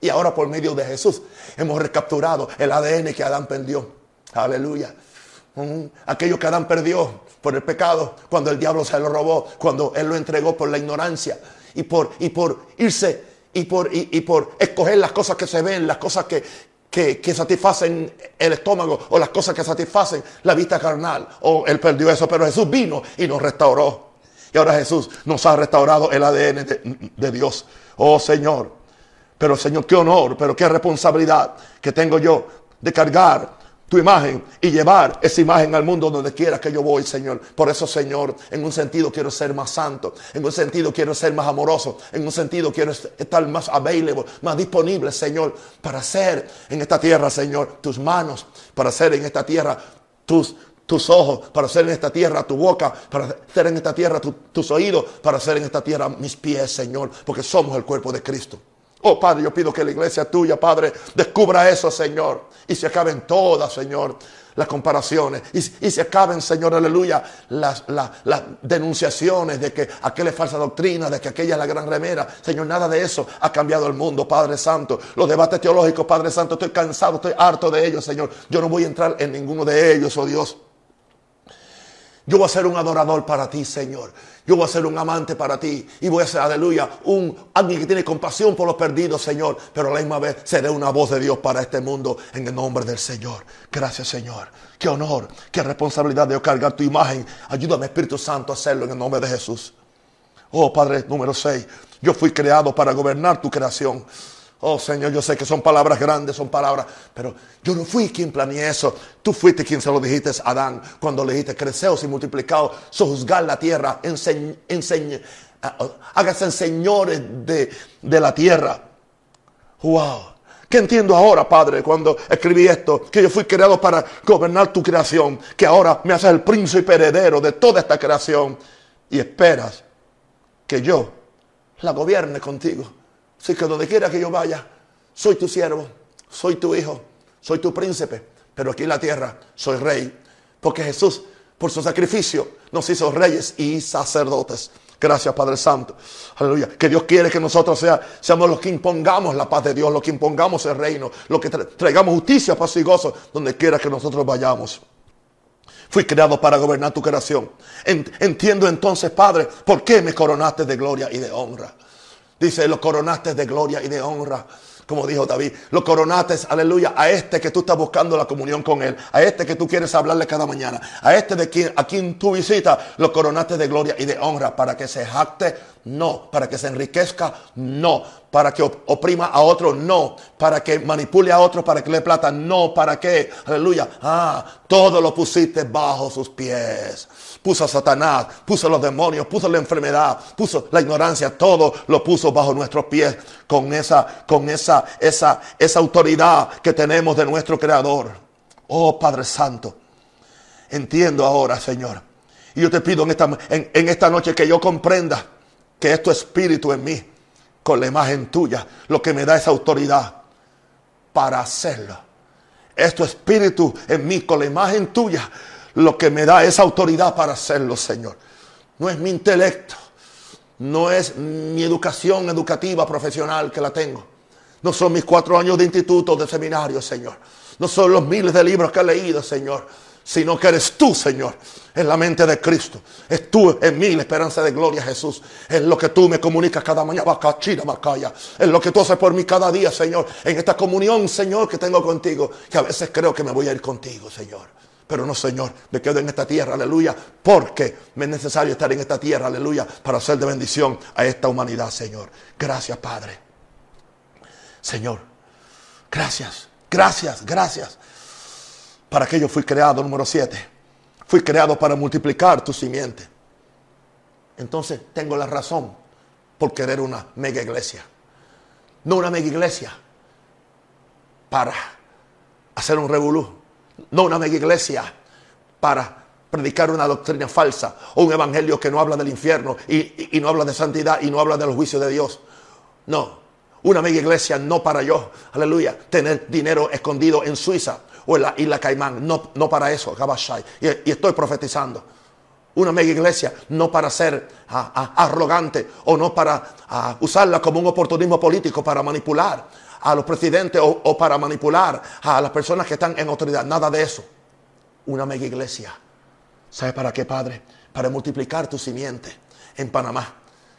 Y ahora por medio de Jesús hemos recapturado el ADN que Adán perdió. Aleluya. Mm, aquello que Adán perdió por el pecado, cuando el diablo se lo robó, cuando él lo entregó por la ignorancia y por, y por irse y por, y, por escoger las cosas que se ven, las cosas que, que, satisfacen el estómago o las cosas que satisfacen la vista carnal. O él perdió eso, pero Jesús vino y nos restauró. Y ahora Jesús nos ha restaurado el ADN de, de Dios. Oh Señor. Pero Señor, qué honor, pero qué responsabilidad que tengo yo de cargar tu imagen y llevar esa imagen al mundo donde quiera que yo voy, Señor. Por eso, Señor, en un sentido quiero ser más santo, en un sentido quiero ser más amoroso, en un sentido quiero estar más available, más disponible, Señor, para hacer en esta tierra, Señor, tus manos, para hacer en esta tierra tus, tus ojos, para hacer en esta tierra tu boca, para hacer en esta tierra tus oídos, para hacer en esta tierra mis pies, Señor, porque somos el cuerpo de Cristo. Oh Padre, yo pido que la iglesia tuya, Padre, descubra eso, Señor. Y se acaben todas, Señor, las comparaciones. Y, se acaben, Señor, aleluya, las, denunciaciones de que aquella es falsa doctrina, de que aquella es la gran remera. Señor, nada de eso ha cambiado el mundo, Padre Santo. Los debates teológicos, Padre Santo, estoy cansado, estoy harto de ellos, Señor. Yo no voy a entrar en ninguno de ellos, oh Dios. Yo voy a ser un adorador para ti, Señor. Yo voy a ser un amante para ti. Y voy a ser, aleluya, un alguien que tiene compasión por los perdidos, Señor. Pero a la misma vez seré una voz de Dios para este mundo en el nombre del Señor. Gracias, Señor. Qué honor, qué responsabilidad de cargar tu imagen. Ayúdame, Espíritu Santo, a hacerlo en el nombre de Jesús. Oh, Padre número 6. Yo fui creado para gobernar tu creación. Oh Señor, yo sé que son palabras grandes, son palabras, pero yo no fui quien planeé eso. Tú fuiste quien se lo dijiste a Adán cuando le dijiste, creceos y multiplicaos, sojuzgar la tierra, enseñ, hágase señores de, de la tierra. Wow. ¿Qué entiendo ahora, Padre, cuando escribí esto? Que yo fui creado para gobernar tu creación, que ahora me haces el príncipe heredero de toda esta creación y esperas que yo la gobierne contigo. Así que donde quiera que yo vaya, soy tu siervo, soy tu hijo, soy tu príncipe. Pero aquí en la tierra soy rey. Porque Jesús, por su sacrificio, nos hizo reyes y sacerdotes. Gracias, Padre Santo. Aleluya. Que Dios quiere que nosotros sea, seamos los que impongamos la paz de Dios, los que impongamos el reino, los que traigamos justicia, paz y gozo donde quiera que nosotros vayamos. Fui creado para gobernar tu creación. Entiendo entonces, Padre, por qué me coronaste de gloria y de honra. Dice, lo coronaste de gloria y de honra. Como dijo David, lo coronaste, aleluya, a este que tú estás buscando la comunión con él, a este que tú quieres hablarle cada mañana, a este de quien, a quien tú visitas, lo coronaste de gloria y de honra para que se jacte, no, para que se enriquezca, no, para que oprima a otro, no, para que manipule a otro, para que le plata, no, para que, aleluya, ah, todo lo pusiste bajo sus pies. Puso a Satanás, puso a los demonios, puso la enfermedad, puso la ignorancia, todo lo puso bajo nuestros pies con esa, con esa, esa, esa autoridad que tenemos de nuestro Creador. Oh Padre Santo, entiendo ahora, Señor. Y yo te pido en esta, en, esta noche que yo comprenda que es tu espíritu en mí, con la imagen tuya, lo que me da esa autoridad para hacerlo. Es tu espíritu en mí, con la imagen tuya, lo que me da esa autoridad para hacerlo, Señor. No es mi intelecto, no es mi educación educativa profesional que la tengo. No son mis cuatro años de instituto, de seminario, Señor. No son los miles de libros que he leído, Señor. Sino que eres tú, Señor, en la mente de Cristo. Es tú en mí la esperanza de gloria, Jesús. Es lo que tú me comunicas cada mañana. Es lo que tú haces por mí cada día, Señor. En esta comunión, Señor, que tengo contigo. Que a veces creo que me voy a ir contigo, Señor. Pero no, Señor, me quedo en esta tierra, aleluya, porque me es necesario estar en esta tierra, aleluya, para hacer de bendición a esta humanidad, Señor. Gracias, Padre. Señor, gracias, gracias, gracias. Para que yo fui creado, número siete. Fui creado para multiplicar tu simiente. Entonces tengo la razón por querer una mega iglesia. No una mega iglesia para hacer un revolú no una mega iglesia para predicar una doctrina falsa o un evangelio que no habla del infierno y, no habla de santidad y no habla de los juicios de Dios. No, una mega iglesia no para yo, aleluya, tener dinero escondido en Suiza o en la isla Caimán, no, no para eso, y, estoy profetizando. Una mega iglesia no para ser arrogante o no para usarla como un oportunismo político para manipular a los presidentes o, o para manipular a las personas que están en autoridad. Nada de eso. Una mega iglesia. ¿Sabe para qué, Padre? Para multiplicar tu simiente en Panamá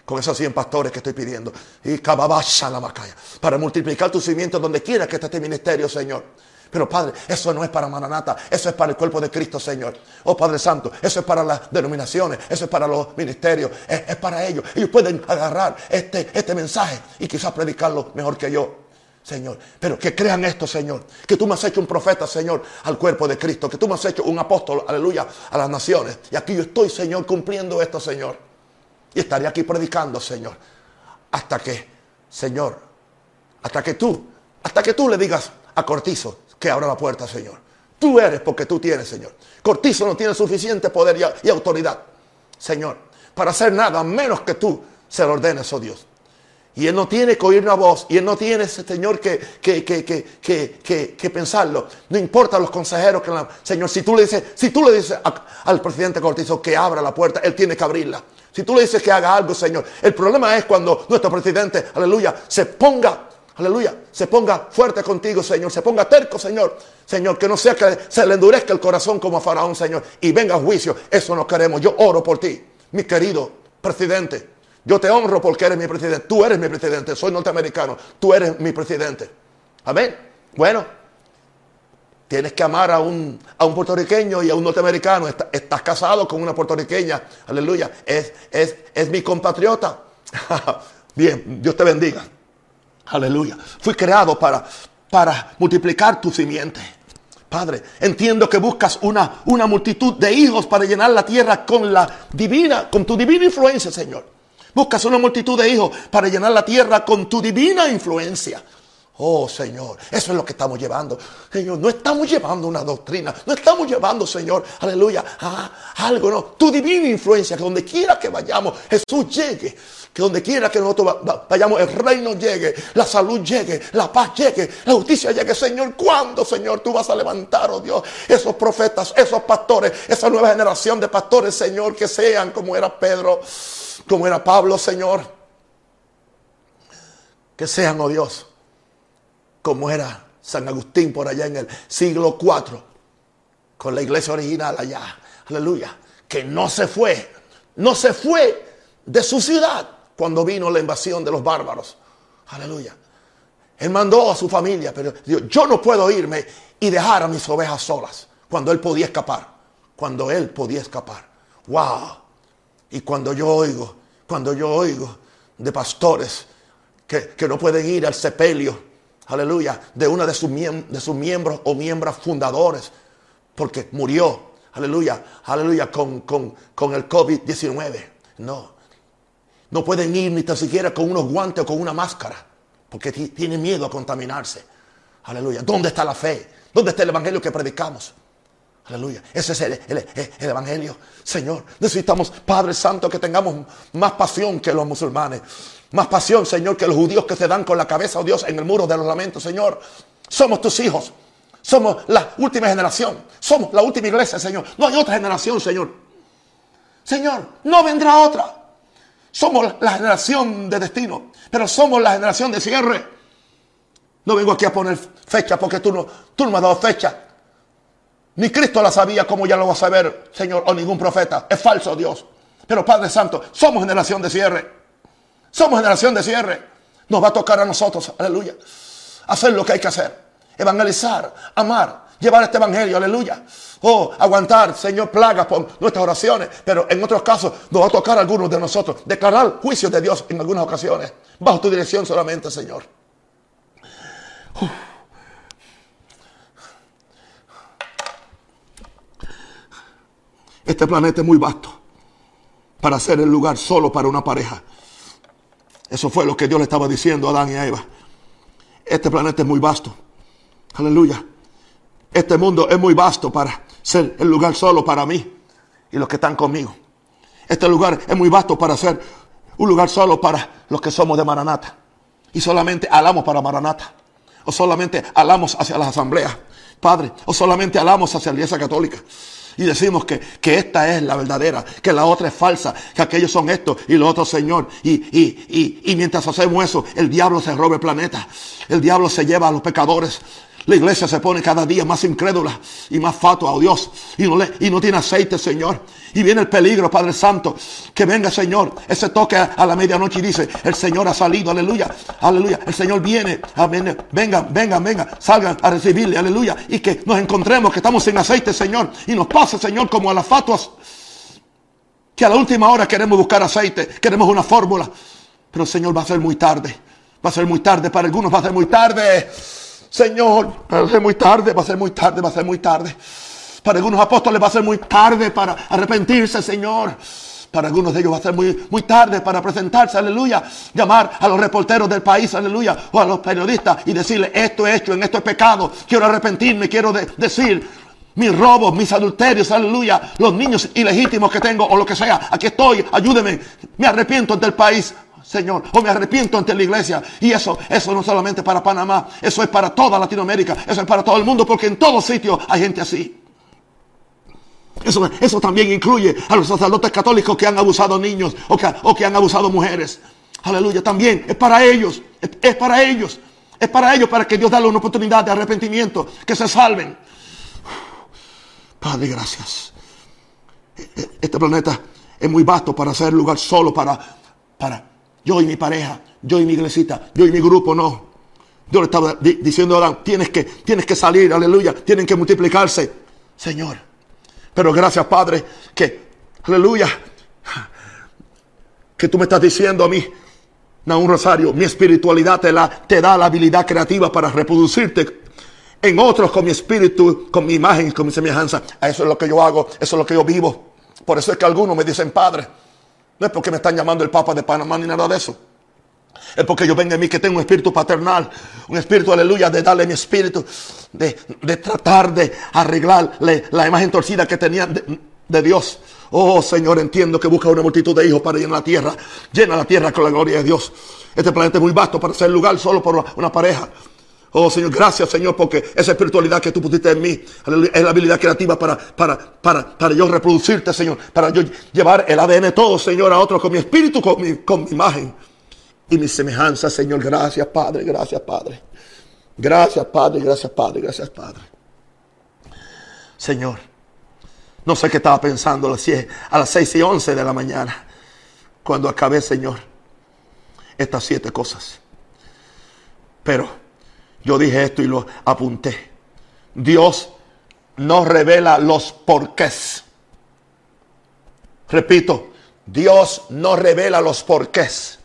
con esos 100 pastores que estoy pidiendo. Y cababasha la macaya. Para multiplicar tu simiente donde quiera que esté este ministerio, Señor. Pero Padre, eso no es para Maranata, eso es para el cuerpo de Cristo, Señor. Oh Padre Santo, eso es para las denominaciones, eso es para los ministerios, es, para ellos. Ellos pueden agarrar este, este mensaje y quizás predicarlo mejor que yo. Señor. Pero que crean esto, Señor. Que tú me has hecho un profeta, Señor, al cuerpo de Cristo. Que tú me has hecho un apóstol, aleluya, a las naciones. Y aquí yo estoy, Señor, cumpliendo esto, Señor. Y estaré aquí predicando, Señor. Hasta que, Señor, hasta que tú, hasta que tú le digas a Cortizo que abra la puerta, Señor. Tú eres porque tú tienes, Señor. Cortizo no tiene suficiente poder y, autoridad, Señor, para hacer nada menos que tú se lo ordenes, oh Dios. Y él no tiene que oír una voz. Y él no tiene, Señor, que, que, que, que pensarlo. No importa los consejeros que la, Señor, si tú le dices, si tú le dices al presidente Cortizo que abra la puerta, él tiene que abrirla. Si tú le dices que haga algo, Señor. El problema es cuando nuestro presidente, aleluya, se ponga, aleluya, se ponga fuerte contigo, Señor. Se ponga terco, Señor. Señor, que no sea que se le endurezca el corazón como a Faraón, Señor. Y venga a juicio. Eso no queremos. Yo oro por ti, mi querido presidente. Yo te honro porque eres mi presidente. Tú eres mi presidente. Soy norteamericano. Tú eres mi presidente. Amén. Bueno. Tienes que amar a un, a un puertorriqueño y a un norteamericano. Estás, casado con una puertorriqueña. Aleluya. Es, es, es mi compatriota. *laughs* Bien, Dios te bendiga. Aleluya. Fui creado para, para multiplicar tu simiente. Padre, entiendo que buscas una, una multitud de hijos para llenar la tierra con la divina, con tu divina influencia, Señor. Buscas una multitud de hijos para llenar la tierra con tu divina influencia. Oh Señor, eso es lo que estamos llevando. Señor, no estamos llevando una doctrina, no estamos llevando, Señor, aleluya, a algo, no. Tu divina influencia, que donde quiera que vayamos, Jesús llegue. Que donde quiera que nosotros vayamos, el reino llegue, la salud llegue, la paz llegue, la justicia llegue. Señor, ¿cuándo, Señor, tú vas a levantar, oh Dios, esos profetas, esos pastores, esa nueva generación de pastores, Señor, que sean como era Pedro, como era Pablo, Señor? Que sean, oh Dios como era San Agustín por allá en el siglo IV, con la iglesia original allá. Aleluya. Que no se fue, no se fue de su ciudad cuando vino la invasión de los bárbaros. Aleluya. Él mandó a su familia, pero yo no puedo irme y dejar a mis ovejas solas cuando él podía escapar. Cuando él podía escapar. Wow. Y cuando yo oigo, cuando yo oigo de pastores que, que no pueden ir al sepelio aleluya, de una de sus, de sus miembros o miembros fundadores, porque murió, aleluya, aleluya, con, con el COVID-19. No, no pueden ir ni tan siquiera con unos guantes o con una máscara, porque tienen miedo a contaminarse. Aleluya. ¿Dónde está la fe? ¿Dónde está el evangelio que predicamos? Aleluya. Ese es el, el, Evangelio. Señor, necesitamos, Padre Santo, que tengamos más pasión que los musulmanes. Más pasión, Señor, que los judíos que se dan con la cabeza, oh Dios, en el muro de los lamentos, Señor. Somos tus hijos. Somos la última generación. Somos la última iglesia, Señor. No hay otra generación, Señor. Señor, no vendrá otra. Somos la generación de destino, pero somos la generación de cierre. No vengo aquí a poner fecha porque tú no, tú no me has dado fecha. Ni Cristo la sabía como ya lo va a saber, Señor, o ningún profeta. Es falso Dios. Pero Padre Santo, somos generación de cierre. Somos generación de cierre. Nos va a tocar a nosotros, aleluya. Hacer lo que hay que hacer. Evangelizar, amar, llevar este evangelio, aleluya. Oh, aguantar, Señor, plagas por nuestras oraciones. Pero en otros casos nos va a tocar a algunos de nosotros declarar juicios de Dios en algunas ocasiones. Bajo tu dirección solamente, Señor. Este planeta es muy vasto para ser el lugar solo para una pareja. Eso fue lo que Dios le estaba diciendo a Adán y a Eva. Este planeta es muy vasto. Aleluya. Este mundo es muy vasto para ser el lugar solo para mí y los que están conmigo. Este lugar es muy vasto para ser un lugar solo para los que somos de Maranata. Y solamente alamos para Maranata. O solamente alamos hacia las asambleas. Padre. O solamente alamos hacia la iglesia católica. Y decimos que, que, esta es la verdadera, que la otra es falsa, que aquellos son estos y los otros, Señor. Y, y, y, y mientras hacemos eso, el diablo se roba el planeta. El diablo se lleva a los pecadores. La iglesia se pone cada día más incrédula y más fatua, oh Dios. Y no, le, y no tiene aceite, Señor. Y viene el peligro, Padre Santo. Que venga, Señor. Ese toque a la medianoche y dice, el Señor ha salido, aleluya, aleluya. El Señor viene, amén. Vengan, vengan, vengan, salgan a recibirle, aleluya. Y que nos encontremos, que estamos sin aceite, Señor. Y nos pase, Señor, como a las fatuas. Que a la última hora queremos buscar aceite, queremos una fórmula. Pero, Señor, va a ser muy tarde. Va a ser muy tarde. Para algunos va a ser muy tarde. Señor, va a ser muy tarde, va a ser muy tarde, va a ser muy tarde. Para algunos apóstoles va a ser muy tarde para arrepentirse, Señor. Para algunos de ellos va a ser muy, muy tarde para presentarse, aleluya. Llamar a los reporteros del país, aleluya. O a los periodistas y decirle, esto es hecho, en esto es pecado. Quiero arrepentirme, quiero decir mis robos, mis adulterios, aleluya. Los niños ilegítimos que tengo o lo que sea. Aquí estoy, ayúdeme. Me arrepiento ante el país. Señor, o me arrepiento ante la iglesia. Y eso, eso no solamente para Panamá, eso es para toda Latinoamérica, eso es para todo el mundo, porque en todos sitios hay gente así. Eso, eso también incluye a los sacerdotes católicos que han abusado niños o que, o que han abusado mujeres. Aleluya, también es para ellos, es, es para ellos, es para ellos, para que Dios dé una oportunidad de arrepentimiento, que se salven. *sighs* Padre, gracias. Este planeta es muy vasto para ser lugar solo para, para yo y mi pareja, yo y mi iglesita, yo y mi grupo, no. Yo le estaba diciendo a Adán, tienes que, tienes que salir, aleluya, tienen que multiplicarse. Señor, pero gracias Padre, que, aleluya, que tú me estás diciendo a mí, un Rosario, mi espiritualidad te, la, te da la habilidad creativa para reproducirte en otros con mi espíritu, con mi imagen, con mi semejanza. Eso es lo que yo hago, eso es lo que yo vivo. Por eso es que algunos me dicen, Padre, no es porque me están llamando el Papa de Panamá ni nada de eso. Es porque yo vengo en mí que tengo un espíritu paternal, un espíritu, aleluya, de darle mi espíritu, de, tratar de arreglarle la imagen torcida que tenían de, Dios. Oh Señor, entiendo que busca una multitud de hijos para llenar la tierra. Llena la tierra con la gloria de Dios. Este planeta es muy vasto para ser lugar solo por una pareja. Oh Señor, gracias Señor, porque esa espiritualidad que tú pusiste en mí es la habilidad creativa para, para, para, para yo reproducirte, Señor. Para yo llevar el ADN todo, Señor, a otro con mi espíritu, con mi, con mi imagen y mi semejanza, Señor. Gracias, Padre, gracias, Padre. Gracias, Padre, gracias, Padre, gracias, Padre. Señor, no sé qué estaba pensando a las 6 y 11 de la mañana, cuando acabé, Señor, estas siete cosas. Pero yo dije esto y lo apunté. Dios no revela los porqués. Repito, Dios no revela los porqués.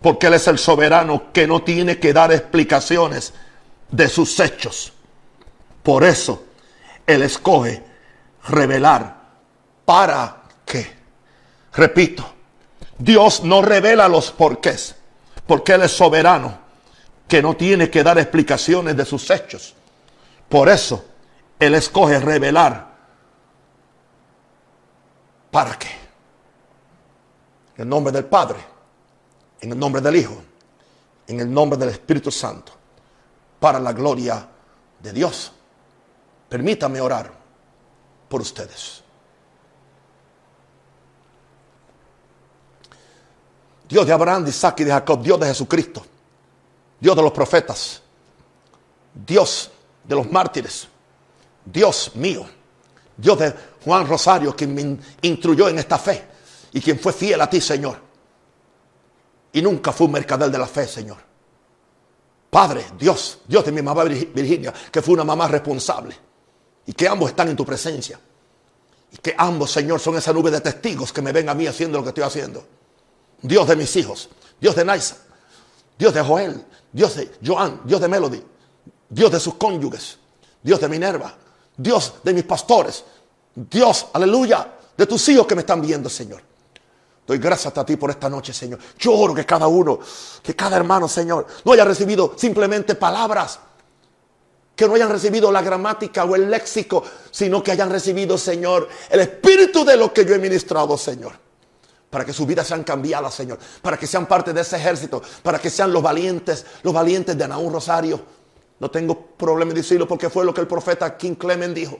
Porque Él es el soberano que no tiene que dar explicaciones de sus hechos. Por eso Él escoge revelar. ¿Para qué? Repito, Dios no revela los porqués. Porque Él es soberano que no tiene que dar explicaciones de sus hechos. Por eso, Él escoge revelar. ¿Para qué? En el nombre del Padre, en el nombre del Hijo, en el nombre del Espíritu Santo, para la gloria de Dios. Permítame orar por ustedes. Dios de Abraham, de Isaac y de Jacob, Dios de Jesucristo. Dios de los profetas, Dios de los mártires, Dios mío, Dios de Juan Rosario, quien me instruyó en esta fe y quien fue fiel a ti, Señor. Y nunca fue un mercader de la fe, Señor. Padre, Dios, Dios de mi mamá Virginia, que fue una mamá responsable. Y que ambos están en tu presencia. Y que ambos, Señor, son esa nube de testigos que me ven a mí haciendo lo que estoy haciendo. Dios de mis hijos, Dios de Naisa, Dios de Joel, Dios de Joan, Dios de Melody, Dios de sus cónyuges, Dios de Minerva, Dios de mis pastores, Dios, aleluya, de tus hijos que me están viendo, Señor. Doy gracias a ti por esta noche, Señor. Yo oro que cada uno, que cada hermano, Señor, no haya recibido simplemente palabras, que no hayan recibido la gramática o el léxico, sino que hayan recibido, Señor, el espíritu de lo que yo he ministrado, Señor para que sus vidas sean cambiadas, Señor, para que sean parte de ese ejército, para que sean los valientes, los valientes de Anaún Rosario. No tengo problema en decirlo porque fue lo que el profeta King Clement dijo.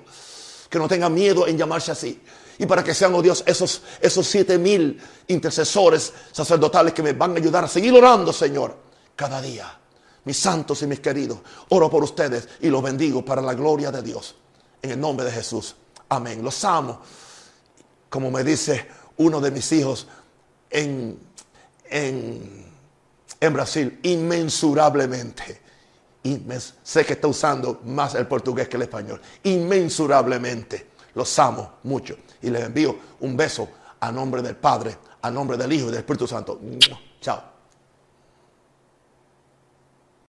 que no tengan miedo en llamarse así. Y para que sean, oh Dios, esos, esos siete mil intercesores sacerdotales que me van a ayudar a seguir orando, Señor, cada día. Mis santos y mis queridos, oro por ustedes y los bendigo para la gloria de Dios. En el nombre de Jesús. Amén. Los amo. Como me dice uno de mis hijos en, en, en Brasil, inmensurablemente. sé que está usando más el portugués que el español. Inmensurablemente. Los amo mucho. Y les envío un beso a nombre del Padre, a nombre del Hijo y del Espíritu Santo. Chao.